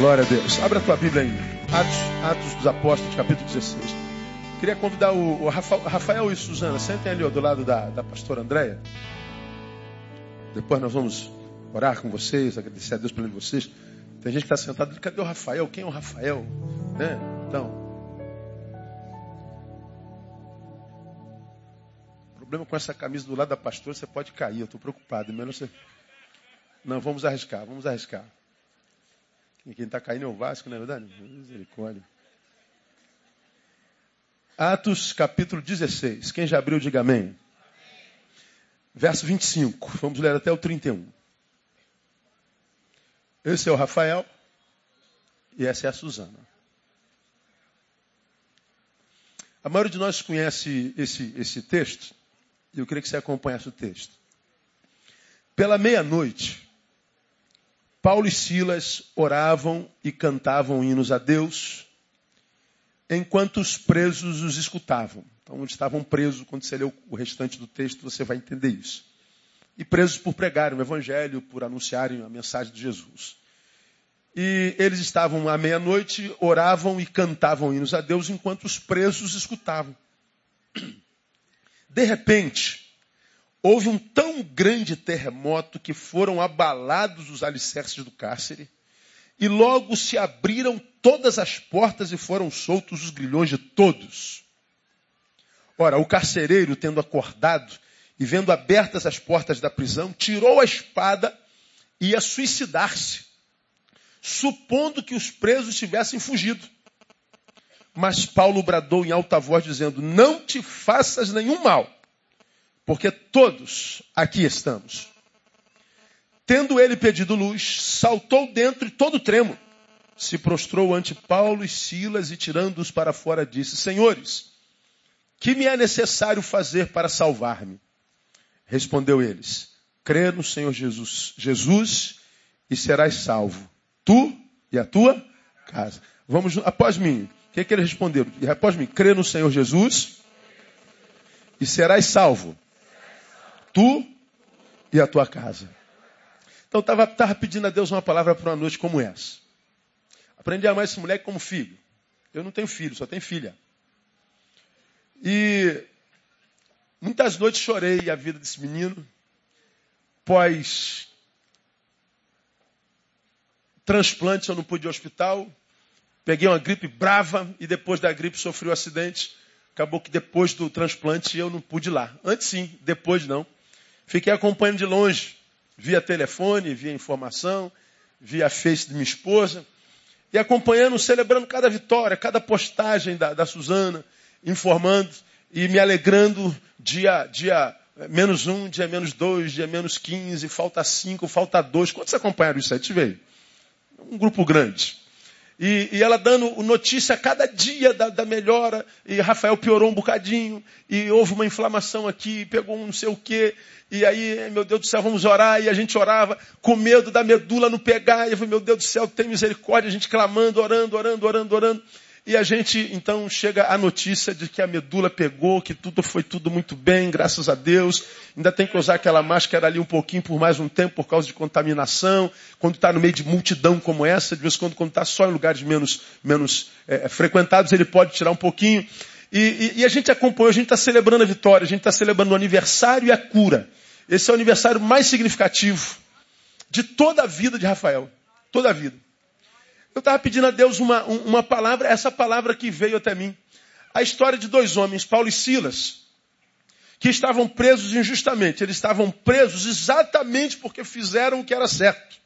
Glória a Deus. Abra a tua Bíblia aí. Atos, Atos dos Apóstolos, capítulo 16. Queria convidar o, o Rafael, e Suzana. Sentem ali ó, do lado da, da pastora Andréia. Depois nós vamos orar com vocês, agradecer a Deus pelo vocês. Tem gente que está sentado, cadê o Rafael? Quem é o Rafael? Né? Então. O problema com essa camisa do lado da pastora, você pode cair. Eu estou preocupado. Melhor você... Não, vamos arriscar, vamos arriscar. Quem está caindo é o Vasco, não é verdade? Misericórdia. Atos capítulo 16. Quem já abriu, diga amém. Verso 25. Vamos ler até o 31. Esse é o Rafael e essa é a Suzana. A maioria de nós conhece esse, esse texto e eu queria que você acompanhasse o texto. Pela meia-noite, Paulo e Silas oravam e cantavam hinos a Deus, enquanto os presos os escutavam. Então, onde estavam presos, quando você lê o restante do texto, você vai entender isso. E presos por pregarem o evangelho, por anunciarem a mensagem de Jesus. E eles estavam à meia-noite, oravam e cantavam hinos a Deus, enquanto os presos escutavam. De repente, houve um tão grande terremoto que foram abalados os alicerces do cárcere, e logo se abriram todas as portas e foram soltos os grilhões de todos. Ora, o carcereiro, tendo acordado e vendo abertas as portas da prisão, tirou a espada e ia suicidar-se, supondo que os presos tivessem fugido. Mas Paulo bradou em alta voz, dizendo: Não te faças nenhum mal porque todos aqui estamos. Tendo ele pedido luz, saltou dentro e todo tremo. Se prostrou ante Paulo e Silas e tirando-os para fora disse: Senhores, que me é necessário fazer para salvar-me? Respondeu eles: Crê no Senhor Jesus, Jesus e serás salvo, tu e a tua casa. Vamos após mim. O que, é que eles responderam? Após mim, crê no Senhor Jesus e serás salvo, tu e a tua casa. Então estava tava pedindo a Deus uma palavra para uma noite como essa. Aprendi a amar esse moleque como filho. Eu não tenho filho, só tenho filha. E muitas noites chorei a vida desse menino, pós transplante eu não pude ir ao hospital, peguei uma gripe brava e depois da gripe sofri um acidente. Acabou que depois do transplante eu não pude ir lá. Antes sim, depois não. Fiquei acompanhando de longe, via telefone, via informação, via face de minha esposa, e acompanhando, celebrando cada vitória, cada postagem da, da Suzana, informando e me alegrando dia, dia menos um, dia menos dois, dia menos quinze, falta cinco, falta dois. Quantos acompanharam isso aí? Te veio? Um grupo grande. E, e, ela dando notícia a cada dia da, da, melhora. E Rafael piorou um bocadinho. E houve uma inflamação aqui, pegou um não sei o quê. E aí, meu Deus do céu, vamos orar. E a gente orava com medo da medula não pegar. E eu falei, meu Deus do céu, tem misericórdia. A gente clamando, orando, orando, orando, orando. E a gente, então, chega a notícia de que a medula pegou, que tudo foi tudo muito bem, graças a Deus. Ainda tem que usar aquela máscara ali um pouquinho por mais um tempo por causa de contaminação. Quando está no meio de multidão como essa, de vez em quando, quando está só em lugares menos, menos é, frequentados, ele pode tirar um pouquinho. E, e, e a gente acompanhou, a gente está celebrando a vitória, a gente está celebrando o aniversário e a cura. Esse é o aniversário mais significativo de toda a vida de Rafael. Toda a vida. Eu estava pedindo a Deus uma, uma palavra, essa palavra que veio até mim. A história de dois homens, Paulo e Silas, que estavam presos injustamente. Eles estavam presos exatamente porque fizeram o que era certo.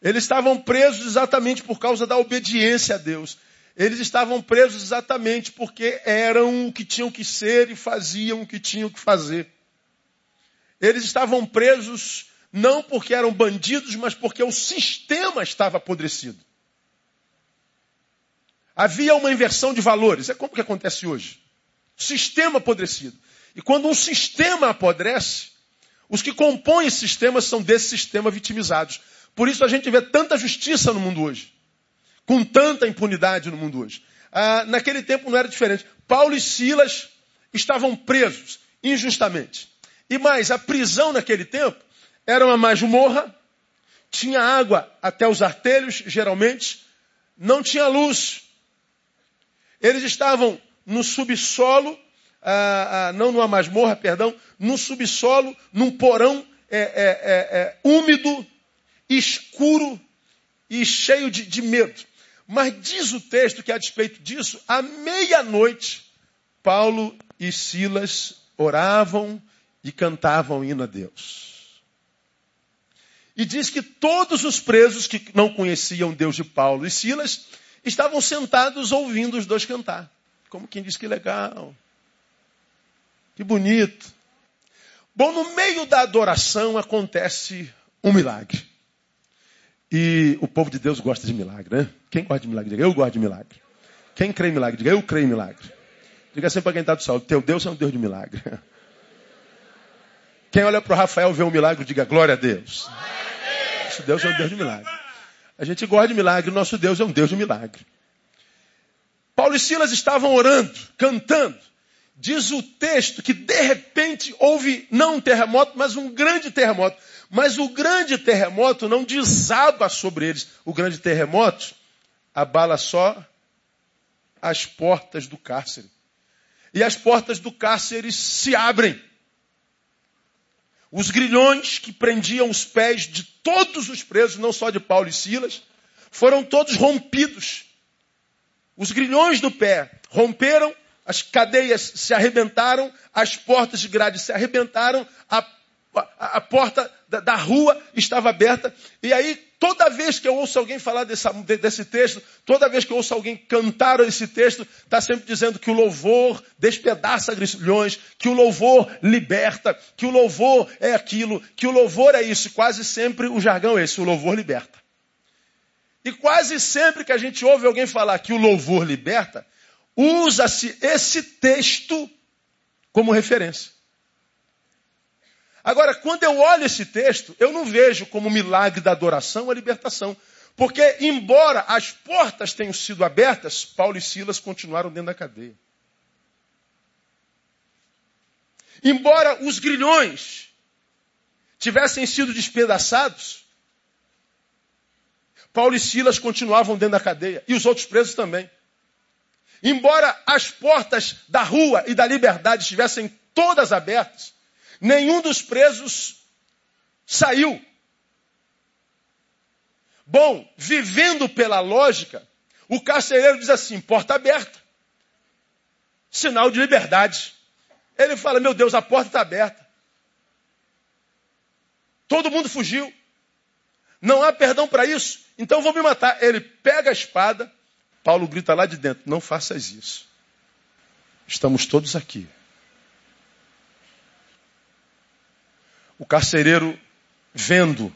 Eles estavam presos exatamente por causa da obediência a Deus. Eles estavam presos exatamente porque eram o que tinham que ser e faziam o que tinham que fazer. Eles estavam presos não porque eram bandidos, mas porque o sistema estava apodrecido. Havia uma inversão de valores. É como que acontece hoje. Sistema apodrecido. E quando um sistema apodrece, os que compõem esse sistema são desse sistema vitimizados. Por isso a gente vê tanta justiça no mundo hoje. Com tanta impunidade no mundo hoje. Ah, naquele tempo não era diferente. Paulo e Silas estavam presos injustamente. E mais, a prisão naquele tempo era uma masmorra tinha água até os artelhos, geralmente, não tinha luz. Eles estavam no subsolo, ah, ah, não numa masmorra, perdão, no subsolo, num porão é, é, é, é úmido, escuro e cheio de, de medo. Mas diz o texto que, a despeito disso, à meia-noite, Paulo e Silas oravam e cantavam hino a Deus. E diz que todos os presos que não conheciam Deus de Paulo e Silas estavam sentados ouvindo os dois cantar. Como quem diz que legal, que bonito. Bom, no meio da adoração acontece um milagre. E o povo de Deus gosta de milagre, né? Quem gosta de milagre? Diga, eu gosto de milagre. Quem crê em milagre? Diga, eu creio em milagre. Diga sempre para quem está do sol, teu Deus é um Deus de milagre. Quem olha para o Rafael vê um milagre, diga glória a Deus. Nosso Deus é um Deus de milagre. A gente gosta de milagre, nosso Deus é um Deus de milagre. Paulo e Silas estavam orando, cantando. Diz o texto que de repente houve não um terremoto, mas um grande terremoto. Mas o grande terremoto não desaba sobre eles. O grande terremoto abala só as portas do cárcere. E as portas do cárcere se abrem. Os grilhões que prendiam os pés de todos os presos, não só de Paulo e Silas, foram todos rompidos. Os grilhões do pé romperam, as cadeias se arrebentaram, as portas de grade se arrebentaram, a a, a porta da, da, rua estava aberta. E aí, toda vez que eu ouço alguém falar dessa, desse texto, toda vez que eu ouço alguém cantar esse texto, está sempre dizendo que o louvor despedaça grilhões, que o louvor liberta, que o louvor é aquilo, que o louvor é isso. Quase sempre o jargão é esse, o louvor liberta. E quase sempre que a gente ouve alguém falar que o louvor liberta, usa-se esse texto como referência. Agora, quando eu olho esse texto, eu não vejo como milagre da adoração a libertação. Porque, embora as portas tenham sido abertas, Paulo e Silas continuaram dentro da cadeia. Embora os grilhões tivessem sido despedaçados, Paulo e Silas continuavam dentro da cadeia. E os outros presos também. Embora as portas da rua e da liberdade estivessem todas abertas, Nenhum dos presos saiu. Bom, vivendo pela lógica, o carcereiro diz assim: porta aberta. Sinal de liberdade. Ele fala: meu Deus, a porta está aberta. Todo mundo fugiu. Não há perdão para isso. Então vou me matar. Ele pega a espada. Paulo grita lá de dentro: não faças isso. Estamos todos aqui. O carcereiro, vendo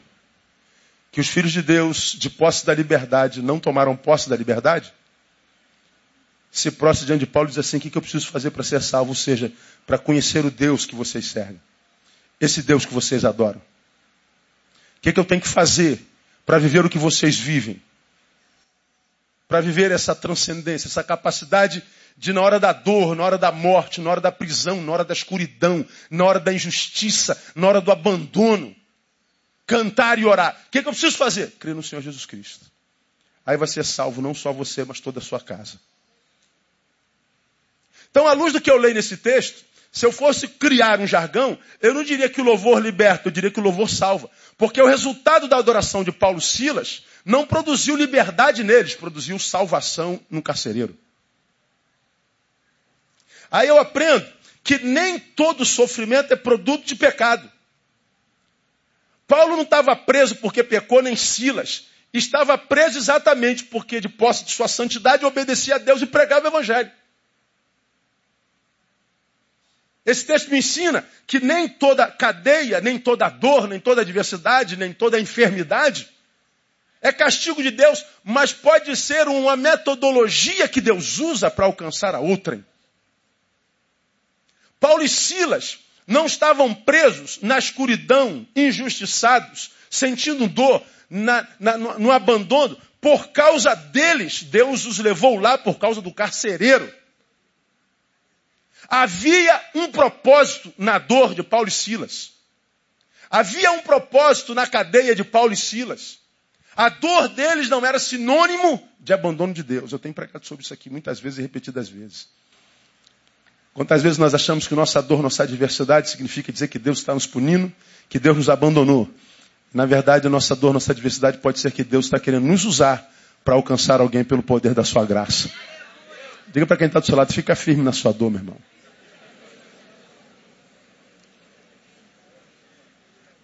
que os filhos de Deus, de posse da liberdade, não tomaram posse da liberdade, se prostra diante de Paulo e diz assim: O que eu preciso fazer para ser salvo? Ou seja, para conhecer o Deus que vocês servem, esse Deus que vocês adoram. O que, que eu tenho que fazer para viver o que vocês vivem? Para viver essa transcendência, essa capacidade de na hora da dor, na hora da morte, na hora da prisão, na hora da escuridão, na hora da injustiça, na hora do abandono, cantar e orar. O que, é que eu preciso fazer? Crer no Senhor Jesus Cristo. Aí vai ser salvo não só você, mas toda a sua casa. Então, à luz do que eu leio nesse texto, se eu fosse criar um jargão, eu não diria que o louvor liberta, eu diria que o louvor salva. Porque o resultado da adoração de Paulo Silas não produziu liberdade neles, produziu salvação no carcereiro. Aí eu aprendo que nem todo sofrimento é produto de pecado. Paulo não estava preso porque pecou, nem Silas. Estava preso exatamente porque, de posse de sua santidade, obedecia a Deus e pregava o Evangelho. Esse texto me ensina que nem toda cadeia, nem toda dor, nem toda adversidade, nem toda enfermidade é castigo de Deus, mas pode ser uma metodologia que Deus usa para alcançar a outrem. Paulo e Silas não estavam presos na escuridão, injustiçados, sentindo dor, na, na, no, no abandono. Por causa deles, Deus os levou lá por causa do carcereiro. Havia um propósito na dor de Paulo e Silas. Havia um propósito na cadeia de Paulo e Silas. A dor deles não era sinônimo de abandono de Deus. Eu tenho pregado sobre isso aqui muitas vezes e repetidas vezes. Quantas vezes nós achamos que nossa dor, nossa adversidade significa dizer que Deus está nos punindo, que Deus nos abandonou. Na verdade, nossa dor, nossa adversidade pode ser que Deus está querendo nos usar para alcançar alguém pelo poder da sua graça. Diga para quem está do seu lado, fica firme na sua dor, meu irmão.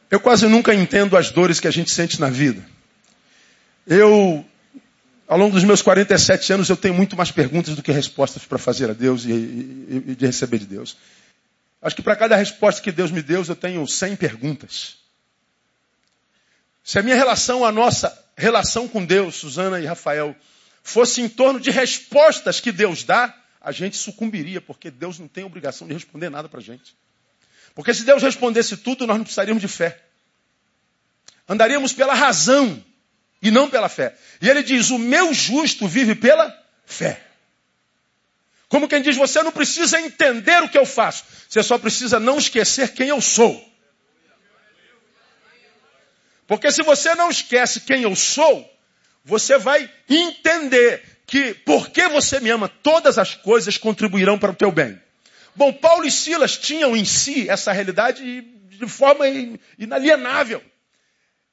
Eu quase nunca entendo as dores que a gente sente na vida. Eu, ao longo dos meus 47 anos, eu tenho muito mais perguntas do que respostas para fazer a Deus e, e, e de receber de Deus. Acho que para cada resposta que Deus me deu, eu tenho 100 perguntas. Se a minha relação, a nossa relação com Deus, Suzana e Rafael, fosse em torno de respostas que Deus dá, a gente sucumbiria, porque Deus não tem obrigação de responder nada para a gente. Porque se Deus respondesse tudo, nós não precisaríamos de fé. Andaríamos pela razão e não pela fé. E ele diz: O meu justo vive pela fé. Como quem diz, você não precisa entender o que eu faço, você só precisa não esquecer quem eu sou. Porque se você não esquece quem eu sou, você vai entender que porque você me ama, todas as coisas contribuirão para o teu bem. Bom, Paulo e Silas tinham em si essa realidade de forma inalienável.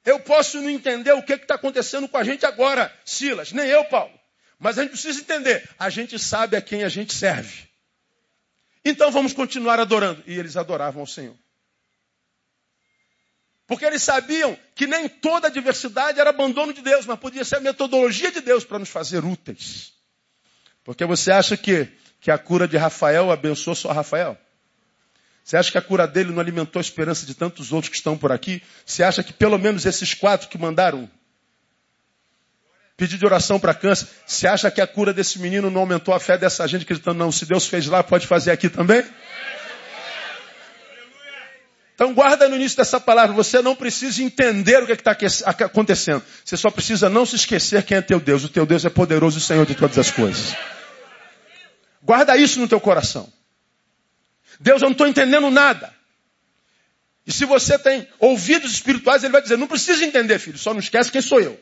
Eu posso não entender o que está acontecendo com a gente agora, Silas, nem eu, Paulo. Mas a gente precisa entender, a gente sabe a quem a gente serve. Então vamos continuar adorando. E eles adoravam ao Senhor. Porque eles sabiam que nem toda adversidade era abandono de Deus, mas podia ser a metodologia de Deus para nos fazer úteis. Porque você acha que que a cura de Rafael abençoou só Rafael? Você acha que a cura dele não alimentou a esperança de tantos outros que estão por aqui? Você acha que pelo menos esses quatro que mandaram pedir de oração para câncer, você acha que a cura desse menino não aumentou a fé dessa gente acreditando, não, se Deus fez lá, pode fazer aqui também? Então guarda no início dessa palavra, você não precisa entender o que está acontecendo. Você só precisa não se esquecer quem é teu Deus. O teu Deus é poderoso e Senhor de todas as coisas. Guarda isso no teu coração. Deus, eu não estou entendendo nada. E se você tem ouvidos espirituais, ele vai dizer: não precisa entender, filho, só não esquece quem sou eu.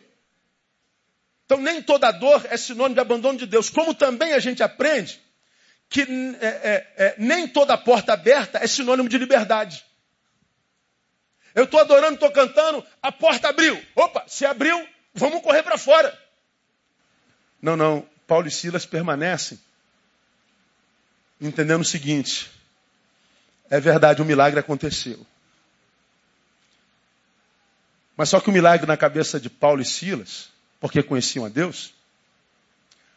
Então, nem toda dor é sinônimo de abandono de Deus. Como também a gente aprende que é, é, é, nem toda porta aberta é sinônimo de liberdade. Eu estou adorando, estou cantando, a porta abriu. Opa, se abriu, vamos correr para fora. Não, não. Paulo e Silas permanecem entendendo o seguinte: é verdade, o um milagre aconteceu. Mas só que o milagre na cabeça de Paulo e Silas, porque conheciam a Deus,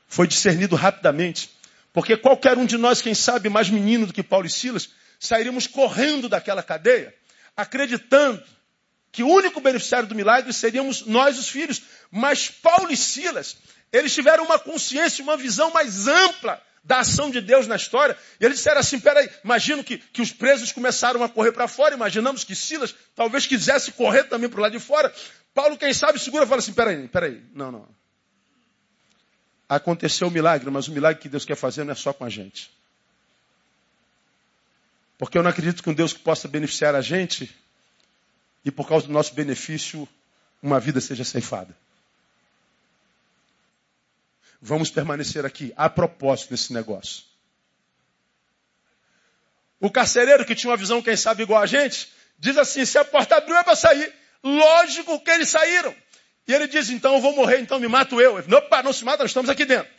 foi discernido rapidamente. Porque qualquer um de nós, quem sabe mais menino do que Paulo e Silas, sairíamos correndo daquela cadeia, acreditando que o único beneficiário do milagre seríamos nós, os filhos. Mas Paulo e Silas, eles tiveram uma consciência, uma visão mais ampla da ação de Deus na história. E eles disseram assim: peraí, imagino que, que os presos começaram a correr para fora, imaginamos que Silas talvez quisesse correr também para o lado de fora. Paulo, quem sabe, segura e fala assim: peraí, peraí, não, não. Aconteceu o milagre, mas o milagre que Deus quer fazer não é só com a gente. Porque eu não acredito que um Deus que possa beneficiar a gente e por causa do nosso benefício uma vida seja ceifada. Vamos permanecer aqui, a propósito nesse negócio. O carcereiro, que tinha uma visão, quem sabe, igual a gente, diz assim: se a porta abriu é para sair. Lógico que eles saíram. E ele diz: então eu vou morrer, então me mato eu. Opa, não se mata, nós estamos aqui dentro.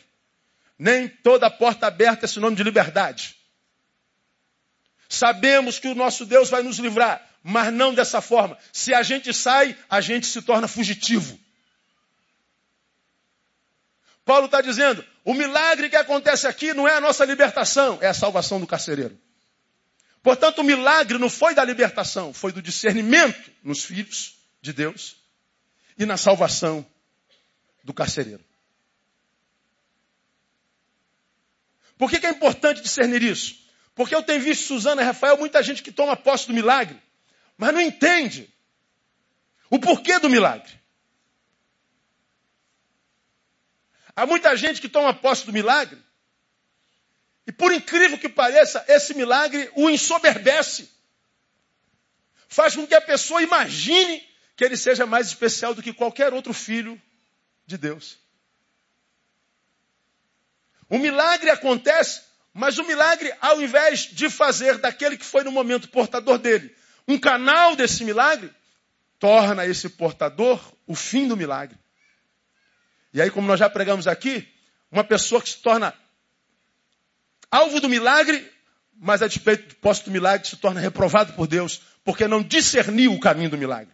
Nem toda porta aberta é sinônimo de liberdade. Sabemos que o nosso Deus vai nos livrar, mas não dessa forma. Se a gente sai, a gente se torna fugitivo. Paulo está dizendo: o milagre que acontece aqui não é a nossa libertação, é a salvação do carcereiro. Portanto, o milagre não foi da libertação, foi do discernimento nos filhos de Deus e na salvação do carcereiro. Por que, que é importante discernir isso? Porque eu tenho visto Suzana e Rafael, muita gente que toma posse do milagre, mas não entende o porquê do milagre. Há muita gente que toma posse do milagre. E por incrível que pareça, esse milagre o ensoberbece. faz com que a pessoa imagine que ele seja mais especial do que qualquer outro filho de Deus. O milagre acontece, mas o milagre, ao invés de fazer daquele que foi no momento portador dele um canal desse milagre, torna esse portador o fim do milagre. E aí, como nós já pregamos aqui, uma pessoa que se torna alvo do milagre, mas a despeito do posto do milagre se torna reprovado por Deus, porque não discerniu o caminho do milagre.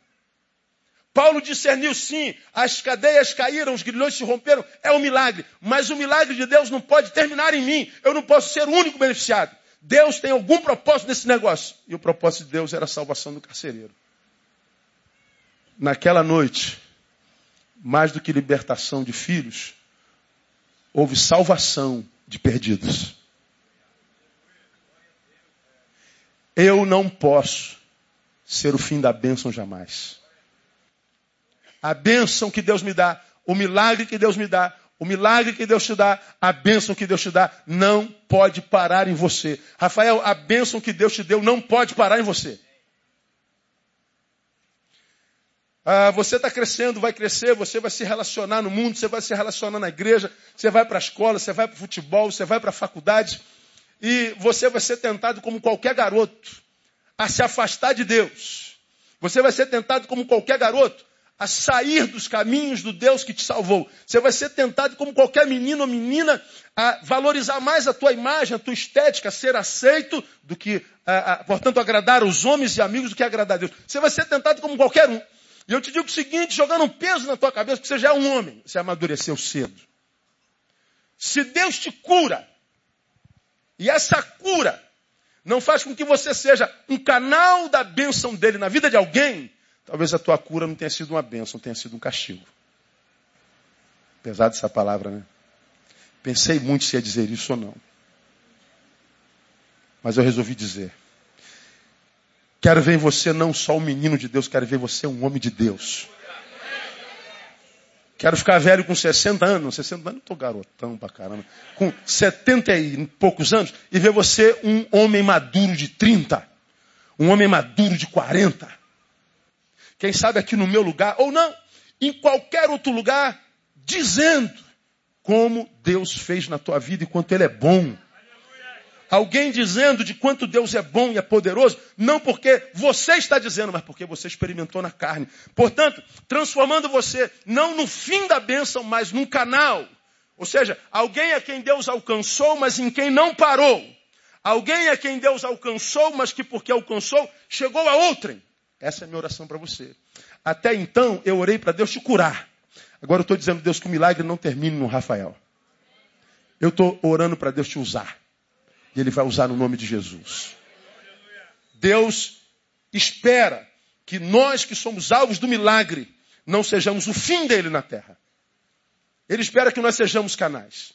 Paulo discerniu sim, as cadeias caíram, os grilhões se romperam, é um milagre. Mas o milagre de Deus não pode terminar em mim. Eu não posso ser o único beneficiado. Deus tem algum propósito nesse negócio. E o propósito de Deus era a salvação do carcereiro. Naquela noite, mais do que libertação de filhos, houve salvação de perdidos. Eu não posso ser o fim da bênção jamais. A bênção que Deus me dá, o milagre que Deus me dá, o milagre que Deus te dá, a bênção que Deus te dá, não pode parar em você. Rafael, a bênção que Deus te deu não pode parar em você. Ah, você está crescendo, vai crescer, você vai se relacionar no mundo, você vai se relacionar na igreja, você vai para a escola, você vai para o futebol, você vai para a faculdade, e você vai ser tentado como qualquer garoto a se afastar de Deus. Você vai ser tentado como qualquer garoto a sair dos caminhos do Deus que te salvou. Você vai ser tentado, como qualquer menino ou menina, a valorizar mais a tua imagem, a tua estética, a ser aceito do que, a, a, portanto, agradar os homens e amigos do que agradar a Deus. Você vai ser tentado como qualquer um. E eu te digo o seguinte, jogando um peso na tua cabeça, que você já é um homem, você amadureceu cedo. Se Deus te cura, e essa cura não faz com que você seja um canal da bênção dele na vida de alguém, Talvez a tua cura não tenha sido uma bênção, tenha sido um castigo. Pesada essa palavra, né? Pensei muito se ia dizer isso ou não. Mas eu resolvi dizer. Quero ver você não só um menino de Deus, quero ver você um homem de Deus. Quero ficar velho com 60 anos. 60 anos, não estou garotão pra caramba. Com 70 e poucos anos. E ver você um homem maduro de 30. Um homem maduro de 40 quem sabe aqui no meu lugar, ou não, em qualquer outro lugar, dizendo como Deus fez na tua vida e quanto Ele é bom. Alguém dizendo de quanto Deus é bom e é poderoso, não porque você está dizendo, mas porque você experimentou na carne. Portanto, transformando você não no fim da bênção, mas num canal. Ou seja, alguém a quem Deus alcançou, mas em quem não parou. Alguém a quem Deus alcançou, mas que porque alcançou, chegou a outrem. Essa é a minha oração para você. Até então, eu orei para Deus te curar. Agora eu estou dizendo, Deus, que o milagre não termine no Rafael. Eu estou orando para Deus te usar. E Ele vai usar no nome de Jesus. Deus espera que nós que somos alvos do milagre não sejamos o fim dele na terra. Ele espera que nós sejamos canais.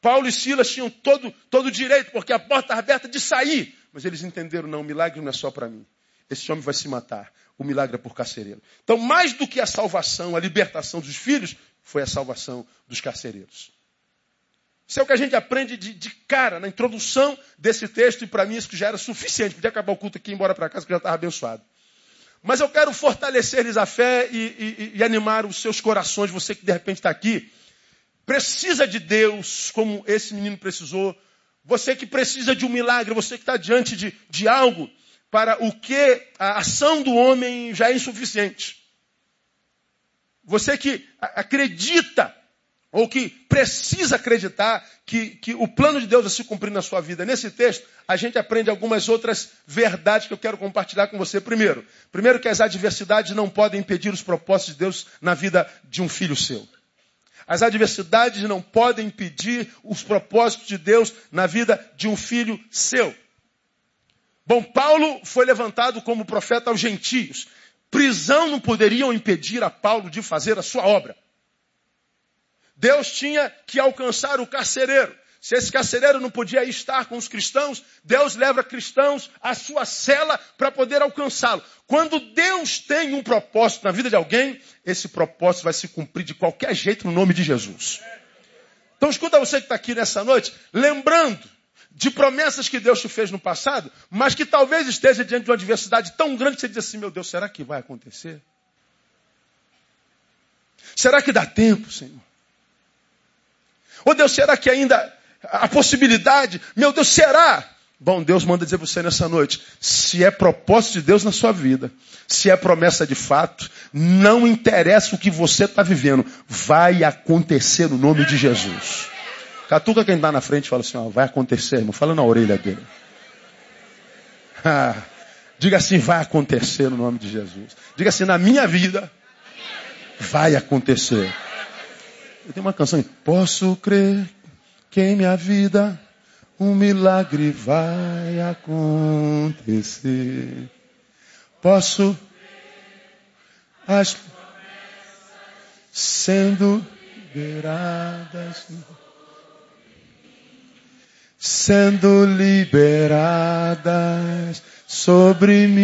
Paulo e Silas tinham todo, todo o direito, porque a porta aberta de sair. Mas eles entenderam, não, o milagre não é só para mim esse homem vai se matar. O milagre é por carcereiro. Então, mais do que a salvação, a libertação dos filhos, foi a salvação dos carcereiros. Isso é o que a gente aprende de, de cara, na introdução desse texto, e para mim isso já era suficiente. Podia acabar o culto aqui e ir embora para casa, que já estava abençoado. Mas eu quero fortalecer-lhes a fé e, e, e animar os seus corações, você que de repente está aqui, precisa de Deus, como esse menino precisou. Você que precisa de um milagre, você que está diante de, de algo para o que a ação do homem já é insuficiente. Você que acredita ou que precisa acreditar que, que o plano de Deus vai se cumprir na sua vida. Nesse texto, a gente aprende algumas outras verdades que eu quero compartilhar com você. Primeiro, primeiro que as adversidades não podem impedir os propósitos de Deus na vida de um filho seu. As adversidades não podem impedir os propósitos de Deus na vida de um filho seu. Bom, Paulo foi levantado como profeta aos gentios. Prisão não poderiam impedir a Paulo de fazer a sua obra. Deus tinha que alcançar o carcereiro. Se esse carcereiro não podia estar com os cristãos, Deus leva cristãos à sua cela para poder alcançá-lo. Quando Deus tem um propósito na vida de alguém, esse propósito vai se cumprir de qualquer jeito no nome de Jesus. Então escuta você que está aqui nessa noite, lembrando de promessas que Deus te fez no passado, mas que talvez esteja diante de uma adversidade tão grande que você diz assim: meu Deus, será que vai acontecer? Será que dá tempo, Senhor? Ô Deus, será que ainda a possibilidade? Meu Deus, será? Bom, Deus manda dizer você nessa noite: se é propósito de Deus na sua vida, se é promessa de fato, não interessa o que você está vivendo, vai acontecer no nome de Jesus. Catuca quem está na frente fala assim: ó, vai acontecer, irmão. Fala na orelha dele. Ah, diga assim: vai acontecer no nome de Jesus. Diga assim: na minha vida, vai acontecer. Eu tenho uma canção: Posso crer que em minha vida um milagre vai acontecer. Posso as sendo liberadas sendo liberadas sobre mim.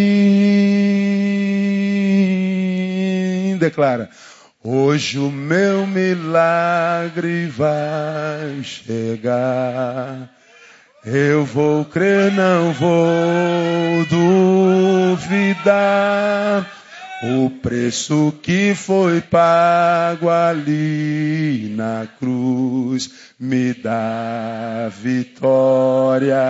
Declara. Hoje o meu milagre vai chegar. Eu vou crer, não vou duvidar. O preço que foi pago ali na cruz me dá vitória.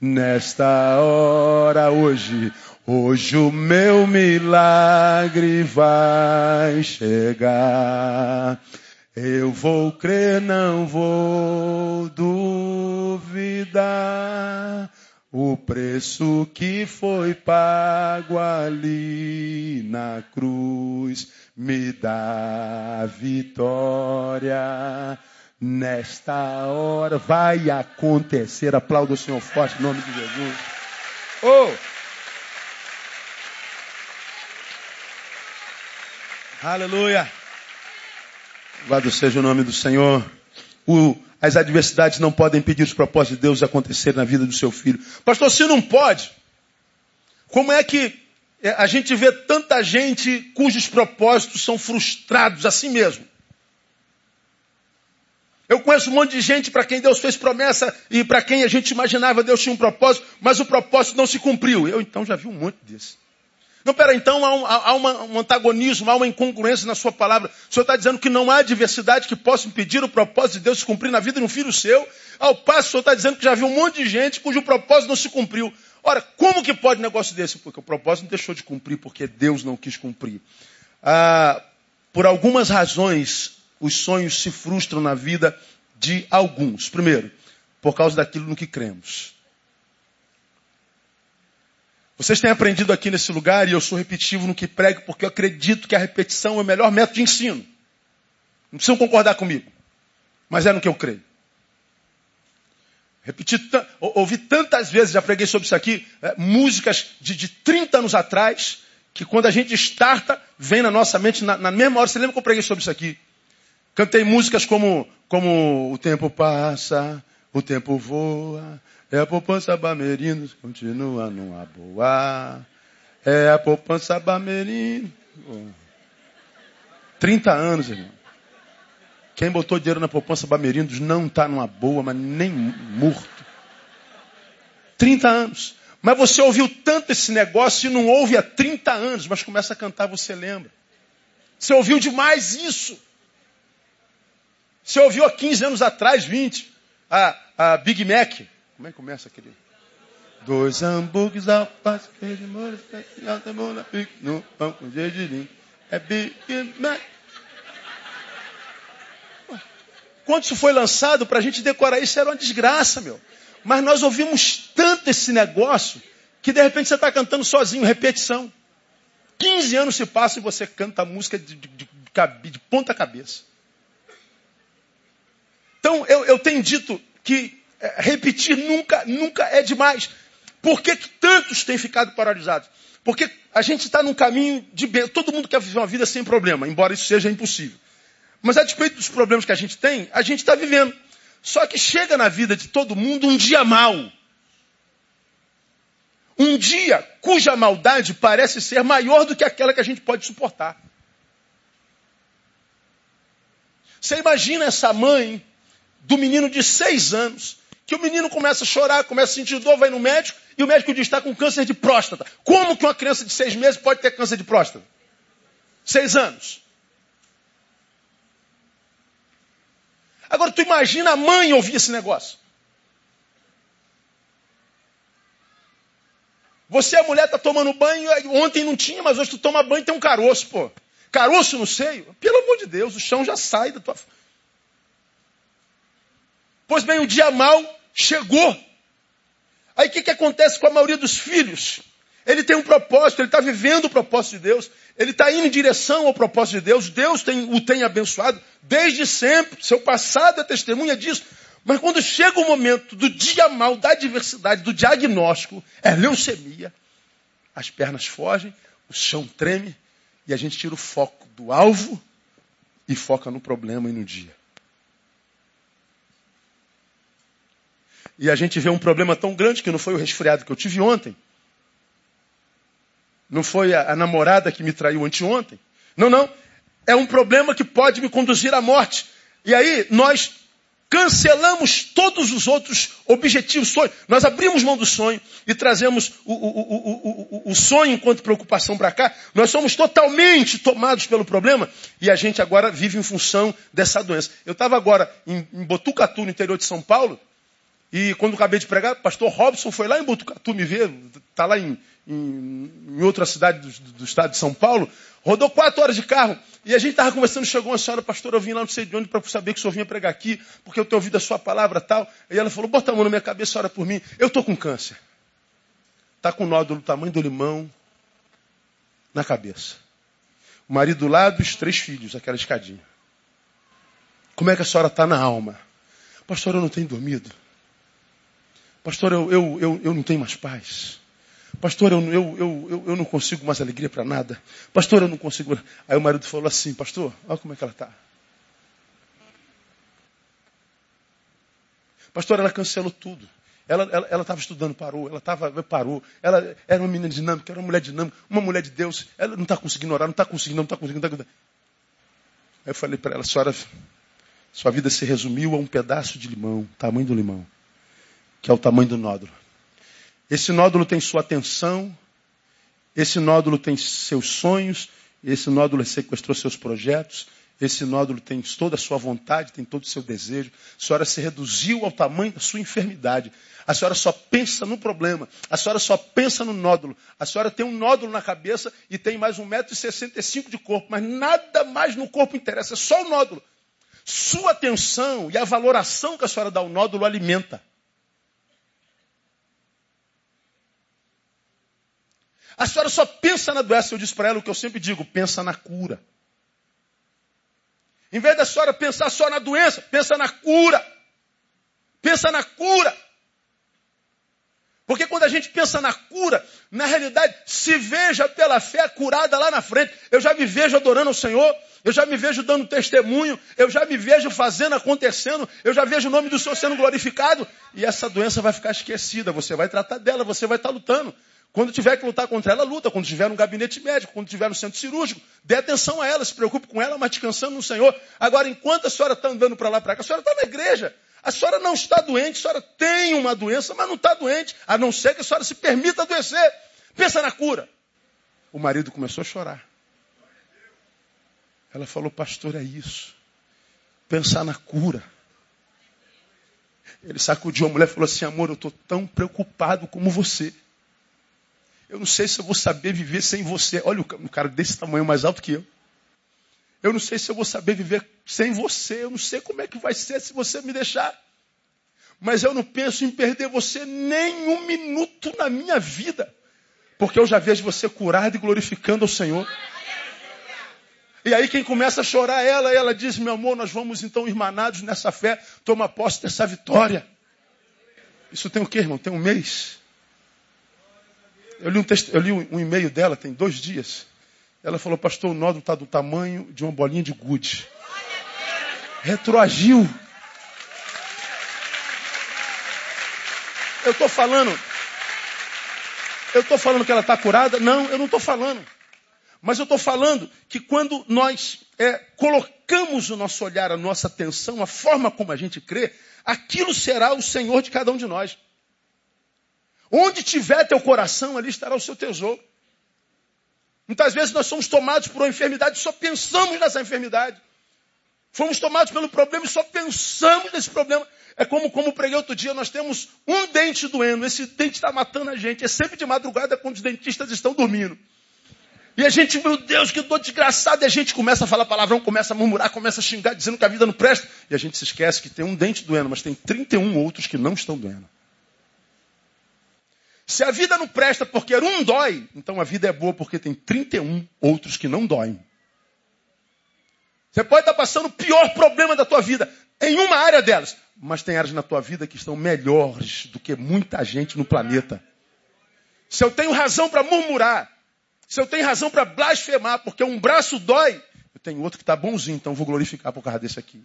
Nesta hora, hoje, hoje o meu milagre vai chegar. Eu vou crer, não vou duvidar. O preço que foi pago ali na cruz me dá vitória. Nesta hora vai acontecer. Aplauda o Senhor forte em nome de Jesus. Oh! Aleluia! Louvado seja o nome do Senhor. O, as adversidades não podem impedir os propósitos de Deus acontecerem na vida do seu filho. Pastor, se não pode, como é que é, a gente vê tanta gente cujos propósitos são frustrados assim mesmo? Eu conheço um monte de gente para quem Deus fez promessa e para quem a gente imaginava Deus tinha um propósito, mas o propósito não se cumpriu. Eu então já vi um monte disso. Não, pera, então há, um, há um antagonismo, há uma incongruência na sua palavra. O Senhor está dizendo que não há adversidade que possa impedir o propósito de Deus se cumprir na vida de um filho seu. Ao passo, o Senhor está dizendo que já viu um monte de gente cujo propósito não se cumpriu. Ora, como que pode um negócio desse? Porque o propósito não deixou de cumprir, porque Deus não quis cumprir. Ah, por algumas razões, os sonhos se frustram na vida de alguns. Primeiro, por causa daquilo no que cremos. Vocês têm aprendido aqui nesse lugar, e eu sou repetitivo no que prego, porque eu acredito que a repetição é o melhor método de ensino. Não precisam concordar comigo, mas é no que eu creio. Repeti, ouvi tantas vezes, já preguei sobre isso aqui, é, músicas de, de 30 anos atrás, que quando a gente starta, vem na nossa mente, na, na mesma hora. Você lembra que eu preguei sobre isso aqui? Cantei músicas como, como O Tempo Passa, O Tempo Voa, é a poupança Bamerinos, continua numa boa. É a poupança Bamerinos. 30 anos, irmão. Quem botou dinheiro na poupança Bamerindos não está numa boa, mas nem morto. 30 anos. Mas você ouviu tanto esse negócio e não ouve há 30 anos, mas começa a cantar, você lembra. Você ouviu demais isso. Você ouviu há 15 anos atrás, 20, a, a Big Mac. Como é que começa aquele? Dois hambúrgueres, alface, queijo, molho, especial, cebola, pique, no pão com gergelim. É Big Mac. Quando isso foi lançado, para a gente decorar isso era uma desgraça, meu. Mas nós ouvimos tanto esse negócio que de repente você está cantando sozinho, repetição. 15 anos se passam e você canta a música de, de, de, de ponta cabeça. Então eu, eu tenho dito que repetir nunca, nunca é demais. Por que, que tantos têm ficado paralisados? Porque a gente está num caminho de bem. Todo mundo quer viver uma vida sem problema, embora isso seja impossível. Mas a despeito dos problemas que a gente tem, a gente está vivendo. Só que chega na vida de todo mundo um dia mau. Um dia cuja maldade parece ser maior do que aquela que a gente pode suportar. Você imagina essa mãe do menino de seis anos que o menino começa a chorar, começa a sentir dor, vai no médico, e o médico diz está com câncer de próstata. Como que uma criança de seis meses pode ter câncer de próstata? Seis anos. Agora tu imagina a mãe ouvir esse negócio. Você, a mulher, está tomando banho, ontem não tinha, mas hoje tu toma banho e tem um caroço, pô. Caroço no seio? Pelo amor de Deus, o chão já sai da tua. Pois bem, o dia mal chegou. Aí o que, que acontece com a maioria dos filhos? Ele tem um propósito, ele está vivendo o propósito de Deus, ele está indo em direção ao propósito de Deus, Deus tem, o tem abençoado desde sempre, seu passado é testemunha disso. Mas quando chega o momento do dia mal, da adversidade, do diagnóstico, é leucemia, as pernas fogem, o chão treme e a gente tira o foco do alvo e foca no problema e no dia. E a gente vê um problema tão grande que não foi o resfriado que eu tive ontem. Não foi a, a namorada que me traiu anteontem. Não, não. É um problema que pode me conduzir à morte. E aí nós cancelamos todos os outros objetivos, sonhos. Nós abrimos mão do sonho e trazemos o, o, o, o sonho enquanto preocupação para cá. Nós somos totalmente tomados pelo problema e a gente agora vive em função dessa doença. Eu estava agora em, em Botucatu, no interior de São Paulo, e quando acabei de pregar, o pastor Robson foi lá em Botucatu me ver, está lá em, em, em, outra cidade do, do, estado de São Paulo, rodou quatro horas de carro, e a gente estava conversando, chegou uma senhora, pastor, eu vim lá não sei de onde para saber que o senhor vinha pregar aqui, porque eu tenho ouvido a sua palavra tal. E ela falou, bota a mão na minha cabeça, ora por mim, eu estou com câncer. Está com nódulo do tamanho do limão na cabeça. O marido do lado os três filhos, aquela escadinha. Como é que a senhora está na alma? Pastor, eu não tenho dormido. Pastor, eu, eu, eu, eu não tenho mais paz. Pastor, eu, eu, eu, eu não consigo mais alegria para nada. Pastor, eu não consigo. Aí o marido falou assim: Pastor, olha como é que ela está. Pastor, ela cancelou tudo. Ela estava estudando, parou. Ela tava, parou. Ela era uma menina dinâmica, era uma mulher dinâmica, uma mulher de Deus. Ela não está conseguindo orar, não está conseguindo, não está conseguindo. Não tá conseguindo. Aí eu falei para ela, senhora, sua vida se resumiu a um pedaço de limão, tamanho do limão que é o tamanho do nódulo. Esse nódulo tem sua atenção, esse nódulo tem seus sonhos, esse nódulo sequestrou seus projetos, esse nódulo tem toda a sua vontade, tem todo o seu desejo. A senhora se reduziu ao tamanho da sua enfermidade. A senhora só pensa no problema. A senhora só pensa no nódulo. A senhora tem um nódulo na cabeça e tem mais 1,65m de corpo, mas nada mais no corpo interessa, é só o nódulo. Sua atenção e a valoração que a senhora dá ao nódulo alimenta. A senhora só pensa na doença. Eu disse para ela o que eu sempre digo: pensa na cura. Em vez da senhora pensar só na doença, pensa na cura. Pensa na cura. Porque quando a gente pensa na cura, na realidade, se veja pela fé curada lá na frente. Eu já me vejo adorando ao Senhor, eu já me vejo dando testemunho, eu já me vejo fazendo, acontecendo, eu já vejo o nome do Senhor sendo glorificado. E essa doença vai ficar esquecida, você vai tratar dela, você vai estar lutando. Quando tiver que lutar contra ela, luta. Quando tiver no gabinete médico, quando tiver no centro cirúrgico, dê atenção a ela, se preocupe com ela, mas descansando no Senhor. Agora, enquanto a senhora está andando para lá para cá, a senhora está na igreja. A senhora não está doente, a senhora tem uma doença, mas não está doente, a não ser que a senhora se permita adoecer. Pensa na cura. O marido começou a chorar. Ela falou, pastor, é isso. Pensar na cura. Ele sacudiu a mulher e falou assim: amor, eu estou tão preocupado como você. Eu não sei se eu vou saber viver sem você. Olha um cara desse tamanho mais alto que eu. Eu não sei se eu vou saber viver sem você. Eu não sei como é que vai ser se você me deixar. Mas eu não penso em perder você nem um minuto na minha vida. Porque eu já vejo você curado e glorificando ao Senhor. E aí quem começa a chorar é ela, ela diz, meu amor, nós vamos então irmanados nessa fé, toma posse dessa vitória. Isso tem o quê, irmão? Tem um mês. Eu li um, texto, eu li um, e-mail dela, tem dois dias. Ela falou, pastor, o nódulo está do tamanho de uma bolinha de gude. Retroagiu. Eu estou falando. Eu estou falando que ela está curada? Não, eu não estou falando. Mas eu estou falando que quando nós é, colocamos o nosso olhar, a nossa atenção, a forma como a gente crê, aquilo será o Senhor de cada um de nós. Onde tiver teu coração, ali estará o seu tesouro. Muitas vezes nós somos tomados por uma enfermidade e só pensamos nessa enfermidade. Fomos tomados pelo problema e só pensamos nesse problema. É como, como preguei outro dia, nós temos um dente doendo. Esse dente está matando a gente. É sempre de madrugada quando os dentistas estão dormindo. E a gente, meu Deus, que dor desgraçada. E a gente começa a falar palavrão, começa a murmurar, começa a xingar, dizendo que a vida não presta. E a gente se esquece que tem um dente doendo, mas tem 31 outros que não estão doendo. Se a vida não presta porque um dói, então a vida é boa porque tem 31 outros que não doem. Você pode estar passando o pior problema da tua vida em uma área delas, mas tem áreas na tua vida que estão melhores do que muita gente no planeta. Se eu tenho razão para murmurar, se eu tenho razão para blasfemar, porque um braço dói, eu tenho outro que está bonzinho, então vou glorificar por causa desse aqui.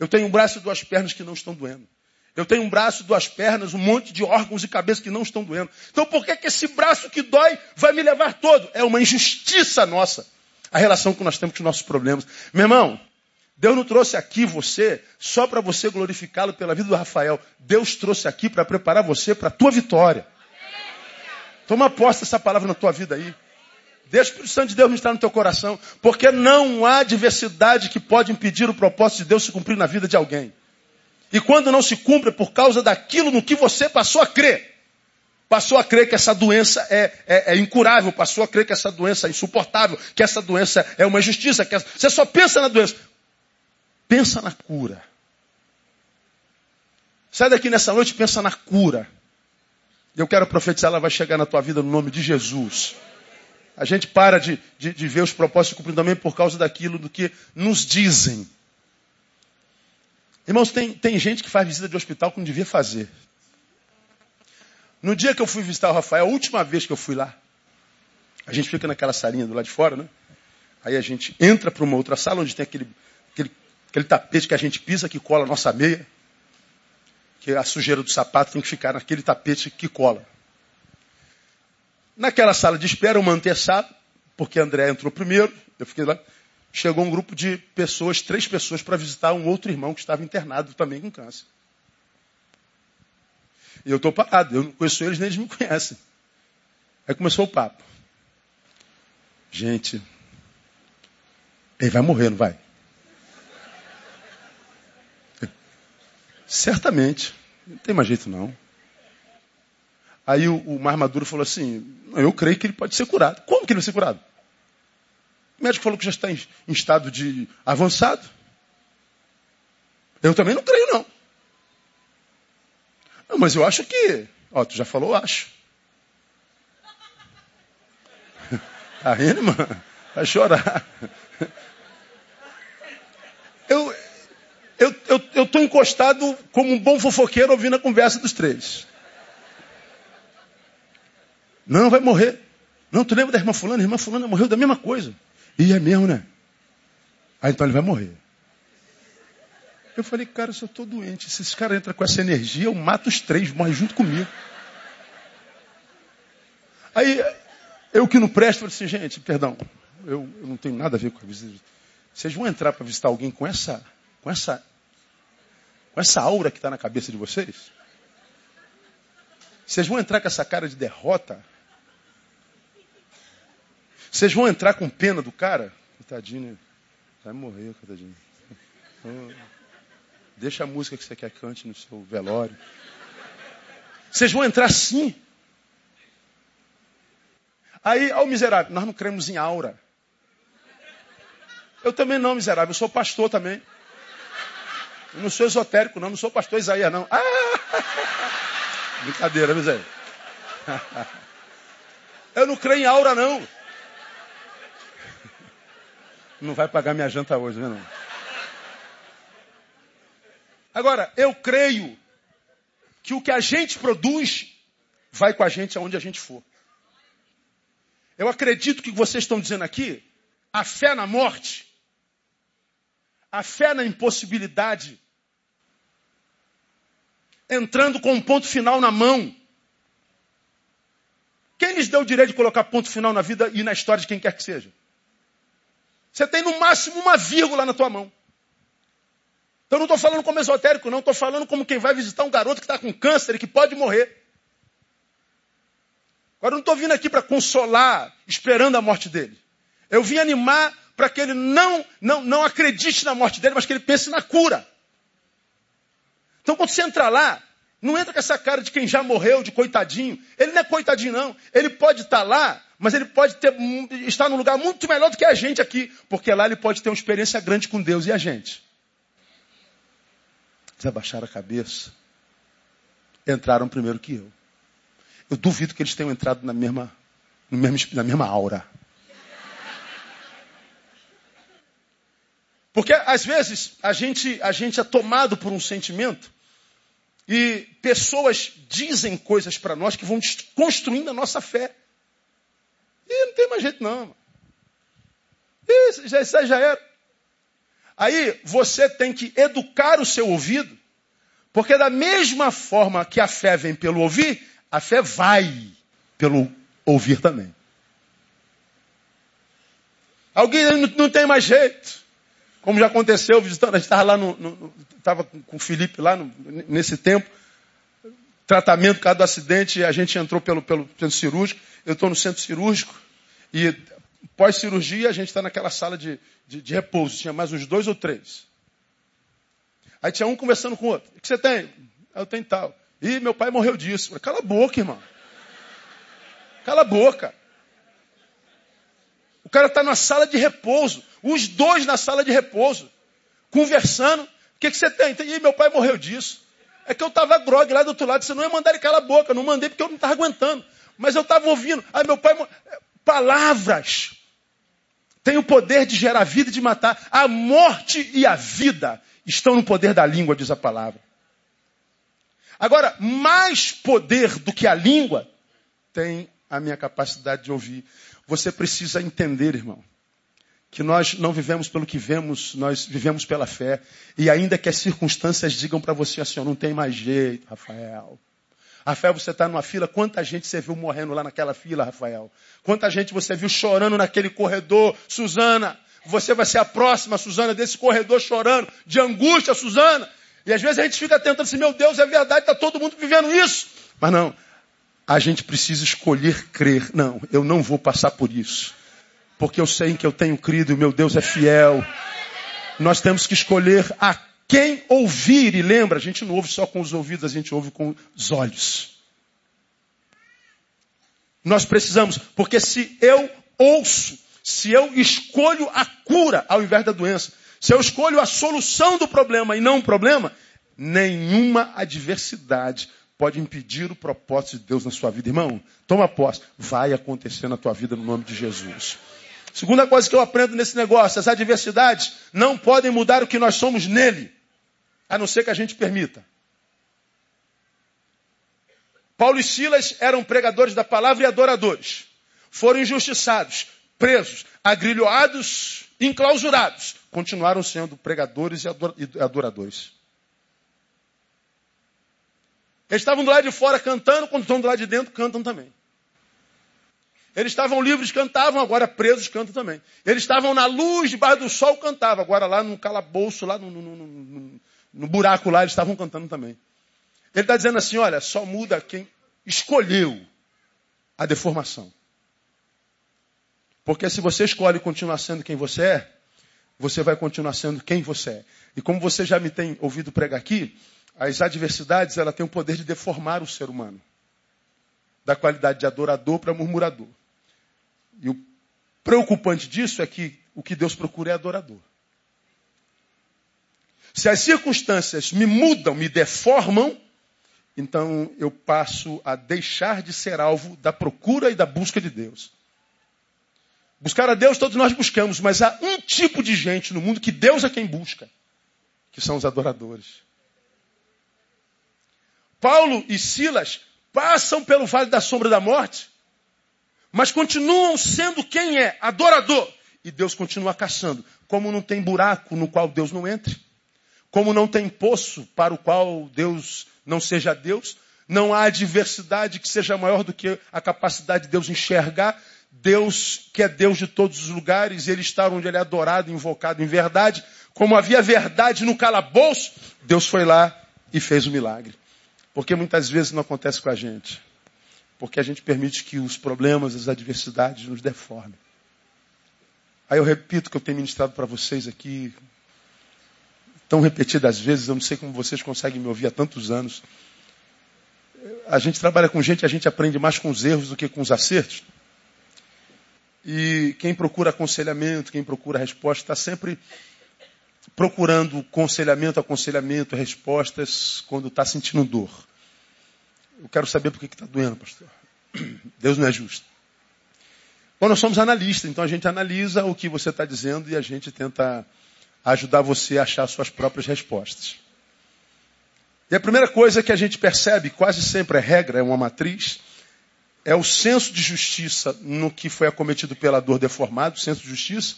Eu tenho um braço e duas pernas que não estão doendo. Eu tenho um braço, duas pernas, um monte de órgãos e cabeças que não estão doendo. Então por que, que esse braço que dói vai me levar todo? É uma injustiça nossa. A relação que nós temos com os nossos problemas. Meu irmão, Deus não trouxe aqui você só para você glorificá-lo pela vida do Rafael. Deus trouxe aqui para preparar você para a tua vitória. Toma posse dessa palavra na tua vida aí. Deixa o Espírito Santo de Deus ministrar no teu coração. Porque não há diversidade que pode impedir o propósito de Deus se cumprir na vida de alguém. E quando não se cumpre por causa daquilo no que você passou a crer. Passou a crer que essa doença é, é, é, incurável, passou a crer que essa doença é insuportável, que essa doença é uma injustiça. Que essa... Você só pensa na doença. Pensa na cura. Sai daqui nessa noite e pensa na cura. Eu quero profetizar, ela vai chegar na tua vida no nome de Jesus. A gente para de, de, de ver os propósitos cumprindo também por causa daquilo do que nos dizem. Irmãos, tem, tem gente que faz visita de hospital que não devia fazer. No dia que eu fui visitar o Rafael, a última vez que eu fui lá, a gente fica naquela salinha do lado de fora, né? Aí a gente entra para uma outra sala onde tem aquele, aquele, aquele tapete que a gente pisa, que cola a nossa meia. Que a sujeira do sapato tem que ficar naquele tapete que cola. Naquela sala de espera, uma antessala, porque André entrou primeiro, eu fiquei lá. Chegou um grupo de pessoas, três pessoas, para visitar um outro irmão que estava internado também com câncer. E eu estou parado, eu não conheço eles, nem eles me conhecem. Aí começou o papo. Gente, ele vai morrer, não vai? Certamente. Não tem mais jeito não. Aí o, o mais maduro falou assim: Eu creio que ele pode ser curado. Como que ele vai ser curado? O médico falou que já está em, em estado de avançado. Eu também não creio, não. não. Mas eu acho que. Ó, tu já falou, acho. Tá rindo, mano? Vai chorar. Eu eu eu estou encostado como um bom fofoqueiro ouvindo a conversa dos três. Não, vai morrer. Não, tu lembra da irmã fulana? A irmã fulana morreu da mesma coisa. E é mesmo, né? Aí então ele vai morrer. Eu falei, cara, eu só estou doente. Se esse cara entra com essa energia, eu mato os três, morre junto comigo. Aí, eu que não presto, falei assim, gente, perdão, eu, eu não tenho nada a ver com a visita. Vocês vão entrar para visitar alguém com essa, com essa, com essa aura que está na cabeça de vocês? Vocês vão entrar com essa cara de derrota? Vocês vão entrar com pena do cara? Coitadinho, né? vai morrer, coitadinho. Deixa a música que você quer cante no seu velório. Vocês vão entrar sim. Aí, ao miserável, nós não cremos em aura. Eu também não, miserável, eu sou pastor também. Eu não sou esotérico, não, não sou pastor Isaías, não. Ah! Brincadeira, miséria. Eu não creio em aura, não. Não vai pagar minha janta hoje, né? Não. Agora, eu creio que o que a gente produz vai com a gente aonde a gente for. Eu acredito que vocês estão dizendo aqui, a fé na morte, a fé na impossibilidade, entrando com um ponto final na mão, Quem lhes deu o direito de colocar ponto final na vida e na história de quem quer que seja? Você tem no máximo uma vírgula na tua mão. Então não estou falando como esotérico, não. Estou falando como quem vai visitar um garoto que está com câncer e que pode morrer. Agora não estou vindo aqui para consolar, esperando a morte dele. Eu vim animar para que ele não, não, não acredite na morte dele, mas que ele pense na cura. Então quando você entra lá, não entra com essa cara de quem já morreu, de coitadinho. Ele não é coitadinho, não. Ele pode estar tá lá, mas ele pode ter, estar num lugar muito melhor do que a gente aqui. Porque lá ele pode ter uma experiência grande com Deus e a gente eles abaixaram a cabeça, entraram primeiro que eu. Eu duvido que eles tenham entrado na mesma, na mesma aura. Porque às vezes a gente, a gente é tomado por um sentimento e pessoas dizem coisas para nós que vão construindo a nossa fé. E não tem mais jeito não. Isso isso já era. Aí você tem que educar o seu ouvido, porque da mesma forma que a fé vem pelo ouvir, a fé vai pelo ouvir também. Alguém não, tem mais jeito. Como já aconteceu, visitando, a gente estava lá no. Estava com o Felipe lá no, nesse tempo. Tratamento, por causa do acidente, a gente entrou pelo, pelo centro cirúrgico. Eu estou no centro cirúrgico. E pós-cirurgia, a gente está naquela sala de, de, de repouso. Tinha mais uns dois ou três. Aí tinha um conversando com o outro. O que você tem? Eu tenho tal. Ih, meu pai morreu disso. Falei, Cala a boca, irmão. Cala a boca. O cara está na sala de repouso. Os dois na sala de repouso. Conversando. O que, que você tem? Ih, meu pai morreu disso. É que eu estava grog lá do outro lado. Você não ia mandar ele calar a boca. Não mandei porque eu não estava aguentando. Mas eu estava ouvindo. Aí meu pai. Palavras tem o poder de gerar vida e de matar. A morte e a vida estão no poder da língua, diz a palavra. Agora, mais poder do que a língua tem a minha capacidade de ouvir. Você precisa entender, irmão, que nós não vivemos pelo que vemos, nós vivemos pela fé. E ainda que as circunstâncias digam para você assim, não tem mais jeito, Rafael. Rafael, você está numa fila, quanta gente você viu morrendo lá naquela fila, Rafael? Quanta gente você viu chorando naquele corredor, Suzana? Você vai ser a próxima, Suzana, desse corredor chorando, de angústia, Suzana. E às vezes a gente fica tentando assim, meu Deus, é verdade, está todo mundo vivendo isso. Mas não, a gente precisa escolher crer. Não, eu não vou passar por isso. Porque eu sei em que eu tenho crido e meu Deus é fiel. Nós temos que escolher a quem ouvir. E lembra, a gente não ouve só com os ouvidos, a gente ouve com os olhos. Nós precisamos, porque se eu ouço se eu escolho a cura ao invés da doença, se eu escolho a solução do problema e não o problema, nenhuma adversidade pode impedir o propósito de Deus na sua vida. Irmão, toma posse. Vai acontecer na tua vida no nome de Jesus. Segunda coisa que eu aprendo nesse negócio: as adversidades não podem mudar o que nós somos nele, a não ser que a gente permita. Paulo e Silas eram pregadores da palavra e adoradores. Foram injustiçados, presos, agrilhoados, enclausurados, continuaram sendo pregadores e adoradores. Eles estavam do lado de fora cantando, quando estão do lado de dentro, cantam também. Eles estavam livres, cantavam, agora presos, cantam também. Eles estavam na luz, debaixo do sol, cantavam. Agora lá no calabouço, lá no, no, no, no buraco lá, eles estavam cantando também. Ele está dizendo assim, olha, só muda quem escolheu a deformação. Porque se você escolhe continuar sendo quem você é, você vai continuar sendo quem você é. E como você já me tem ouvido pregar aqui, as adversidades ela tem o poder de deformar o ser humano. Da qualidade de adorador para murmurador. E o preocupante disso é que o que Deus procura é adorador. Se as circunstâncias me mudam, me deformam, então eu passo a deixar de ser alvo da procura e da busca de Deus. Buscar a Deus todos nós buscamos, mas há um tipo de gente no mundo que Deus é quem busca, que são os adoradores. Paulo e Silas passam pelo vale da sombra da morte, mas continuam sendo quem é, adorador. E Deus continua caçando. Como não tem buraco no qual Deus não entre, como não tem poço para o qual Deus não seja Deus, Não há adversidade que seja maior do que a capacidade de Deus enxergar. Deus, que é Deus de todos os lugares, ele está onde ele é adorado, invocado em verdade. Como havia verdade no calabouço, Deus foi lá e fez o milagre. Porque muitas vezes não acontece com a gente. Porque a gente permite que os problemas, as adversidades nos deformem. Aí eu repito que eu tenho ministrado para vocês aqui, tão repetidas vezes, eu não sei como vocês conseguem me ouvir há tantos anos. A gente trabalha com gente, a gente aprende mais com os erros do que com os acertos. E quem procura aconselhamento, quem procura resposta, está sempre procurando aconselhamento, aconselhamento, respostas quando está sentindo dor. Eu quero saber por que está doendo, pastor. Deus não é justo. Bom, nós somos analistas, então a gente analisa o que você está dizendo e a gente tenta ajudar você a achar suas próprias respostas. E a primeira coisa que a gente percebe, quase sempre é regra, é uma matriz, é o senso de justiça no que foi acometido pela dor deformado, o senso de justiça,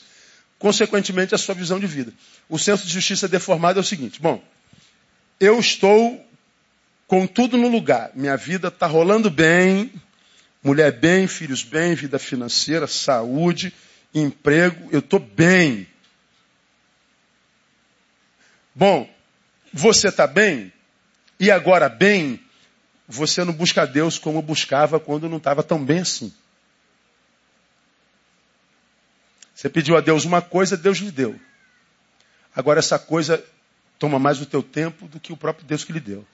consequentemente a sua visão de vida. O senso de justiça deformado é o seguinte: bom, eu estou com tudo no lugar, minha vida está rolando bem, mulher bem, filhos bem, vida financeira, saúde, emprego, eu estou bem. Bom, você está bem? E agora bem, você não busca Deus como buscava quando não estava tão bem assim. Você pediu a Deus uma coisa, Deus lhe deu. Agora essa coisa toma mais o teu tempo do que o próprio Deus que lhe deu.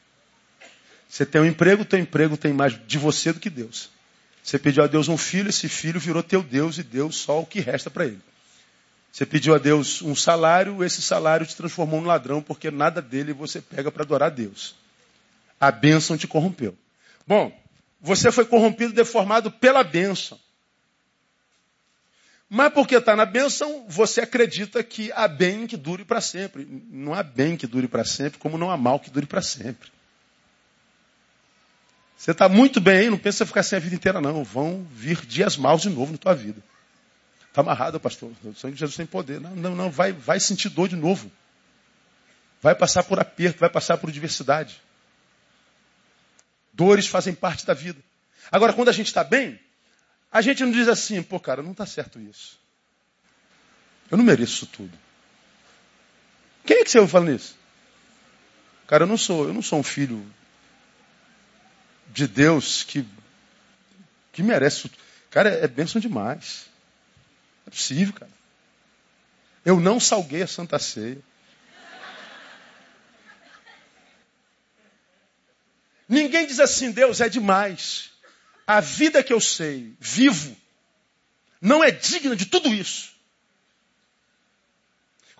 Você tem um emprego, teu emprego tem mais de você do que Deus. Você pediu a Deus um filho, esse filho virou teu Deus e deu só o que resta para ele. Você pediu a Deus um salário, esse salário te transformou num ladrão, porque nada dele você pega para adorar a Deus. A bênção te corrompeu. Bom, você foi corrompido, deformado pela bênção. Mas porque está na bênção, você acredita que há bem que dure para sempre. Não há bem que dure para sempre, como não há mal que dure para sempre. Você está muito bem não pensa em ficar assim a vida inteira, não. Vão vir dias maus de novo na tua vida. Está amarrado, pastor. O sangue de Jesus tem poder. Não, não, não. Vai, vai sentir dor de novo. Vai passar por aperto, vai passar por diversidade. Dores fazem parte da vida. Agora, quando a gente está bem, a gente não diz assim, pô, cara, não está certo isso. Eu não mereço isso tudo. Quem é que você ouve falando isso? Cara, eu não sou, eu não sou um filho de Deus que, que merece. Cara, é, bênção demais. É possível, cara. Eu não salguei a Santa Ceia. Ninguém diz assim, Deus é demais. A vida que eu sei, vivo, não é digna de tudo isso.